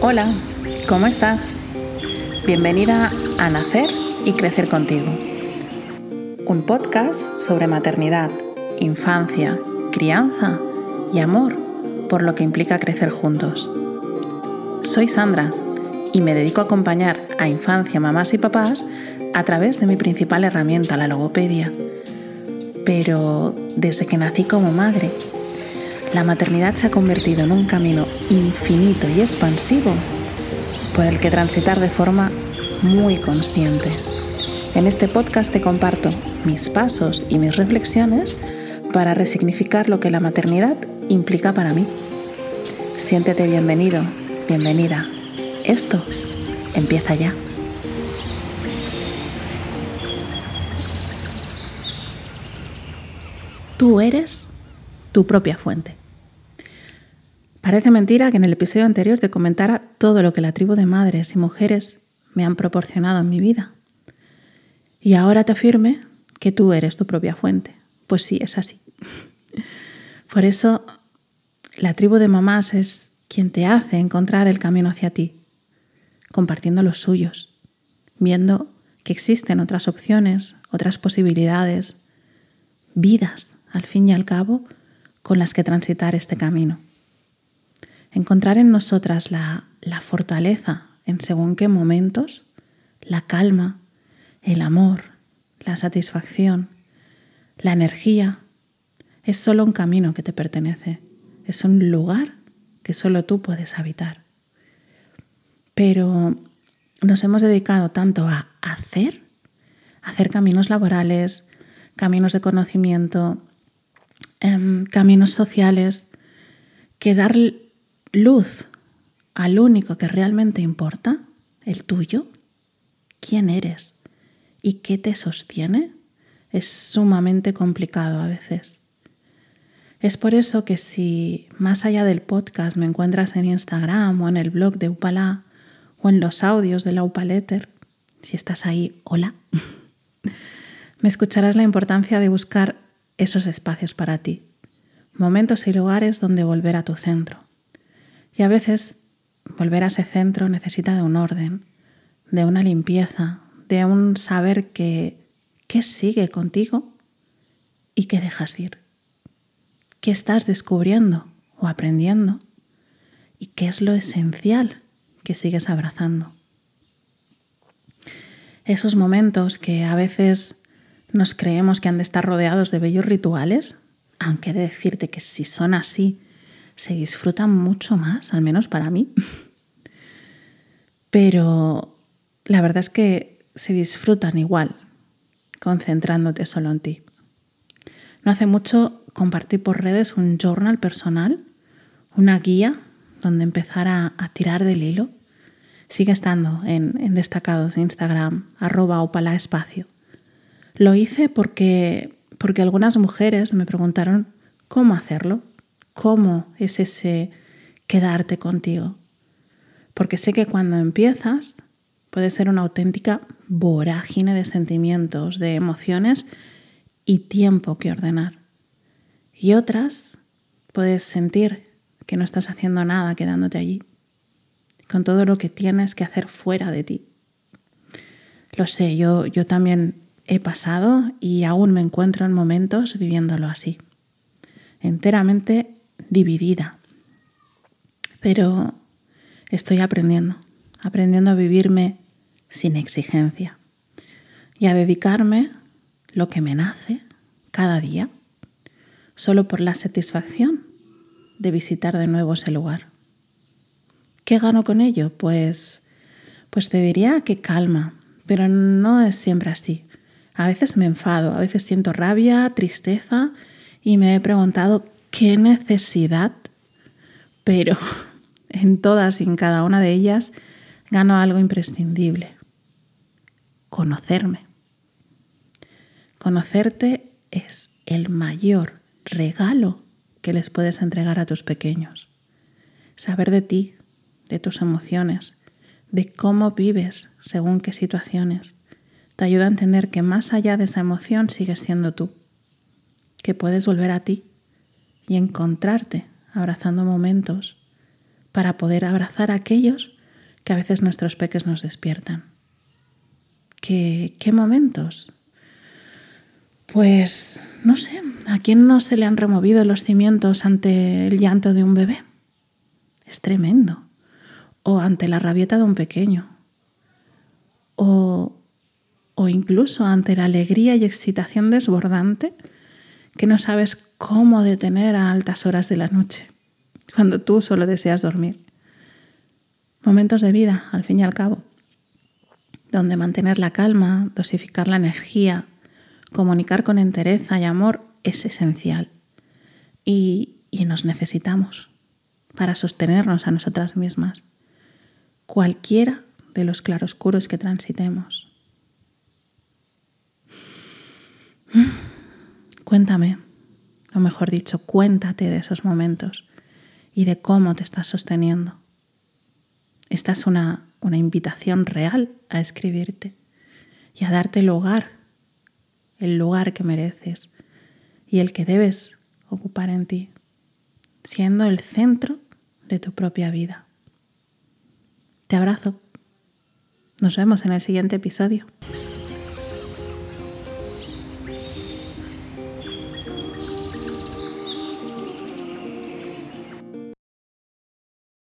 Hola, ¿cómo estás? Bienvenida a Nacer y Crecer contigo. Un podcast sobre maternidad, infancia, crianza y amor, por lo que implica crecer juntos. Soy Sandra y me dedico a acompañar a infancia, mamás y papás a través de mi principal herramienta, la logopedia. Pero desde que nací como madre, la maternidad se ha convertido en un camino infinito y expansivo por el que transitar de forma muy consciente. En este podcast te comparto mis pasos y mis reflexiones para resignificar lo que la maternidad implica para mí. Siéntete bienvenido, bienvenida. Esto empieza ya. Tú eres tu propia fuente. Parece mentira que en el episodio anterior te comentara todo lo que la tribu de madres y mujeres me han proporcionado en mi vida. Y ahora te afirme que tú eres tu propia fuente. Pues sí, es así. Por eso, la tribu de mamás es quien te hace encontrar el camino hacia ti, compartiendo los suyos, viendo que existen otras opciones, otras posibilidades, vidas, al fin y al cabo, con las que transitar este camino. Encontrar en nosotras la, la fortaleza en según qué momentos, la calma, el amor, la satisfacción, la energía, es solo un camino que te pertenece, es un lugar que solo tú puedes habitar. Pero nos hemos dedicado tanto a hacer, hacer caminos laborales, caminos de conocimiento, em, caminos sociales, que dar luz al único que realmente importa, el tuyo, quién eres y qué te sostiene, es sumamente complicado a veces. Es por eso que si más allá del podcast me encuentras en Instagram o en el blog de Upala o en los audios de la Upaletter, si estás ahí, hola, me escucharás la importancia de buscar esos espacios para ti, momentos y lugares donde volver a tu centro. Y a veces volver a ese centro necesita de un orden, de una limpieza, de un saber que, qué sigue contigo y qué dejas ir qué estás descubriendo o aprendiendo y qué es lo esencial que sigues abrazando. Esos momentos que a veces nos creemos que han de estar rodeados de bellos rituales, aunque de decirte que si son así, se disfrutan mucho más, al menos para mí. Pero la verdad es que se disfrutan igual, concentrándote solo en ti. No hace mucho compartí por redes un journal personal, una guía donde empezar a, tirar del hilo. Sigue estando en, destacados de Instagram, arroba opala espacio. Lo hice porque, porque algunas mujeres me preguntaron cómo hacerlo, cómo es ese quedarte contigo. Porque sé que cuando empiezas puede ser una auténtica vorágine de sentimientos, de emociones y tiempo que ordenar. Y otras puedes sentir que no estás haciendo nada quedándote allí, con todo lo que tienes que hacer fuera de ti. Lo sé, yo, yo también he pasado y aún me encuentro en momentos viviéndolo así, enteramente dividida. Pero estoy aprendiendo, aprendiendo a vivirme sin exigencia y a dedicarme lo que me nace cada día solo por la satisfacción de visitar de nuevo ese lugar. ¿Qué gano con ello? Pues, pues te diría que calma, pero no es siempre así. A veces me enfado, a veces siento rabia, tristeza y me he preguntado qué necesidad, pero en todas y en cada una de ellas gano algo imprescindible, conocerme. Conocerte es el mayor regalo que les puedes entregar a tus pequeños. Saber de ti, de tus emociones, de cómo vives según qué situaciones, te ayuda a entender que más allá de esa emoción sigues siendo tú, que puedes volver a ti y encontrarte abrazando momentos para poder abrazar a aquellos que a veces nuestros peques nos despiertan. ¿Qué, qué momentos? Pues no sé, ¿a quién no se le han removido los cimientos ante el llanto de un bebé? Es tremendo. O ante la rabieta de un pequeño. O, o incluso ante la alegría y excitación desbordante que no sabes cómo detener a altas horas de la noche, cuando tú solo deseas dormir. Momentos de vida, al fin y al cabo, donde mantener la calma, dosificar la energía, comunicar con entereza y amor es esencial. Y, y nos necesitamos para sostenernos a nosotras mismas, cualquiera de los claroscuros que transitemos. Cuéntame, o mejor dicho, cuéntate de esos momentos y de cómo te estás sosteniendo. Esta es una, una invitación real a escribirte y a darte lugar, el lugar que mereces y el que debes ocupar en ti, siendo el centro de tu propia vida. Te abrazo. Nos vemos en el siguiente episodio.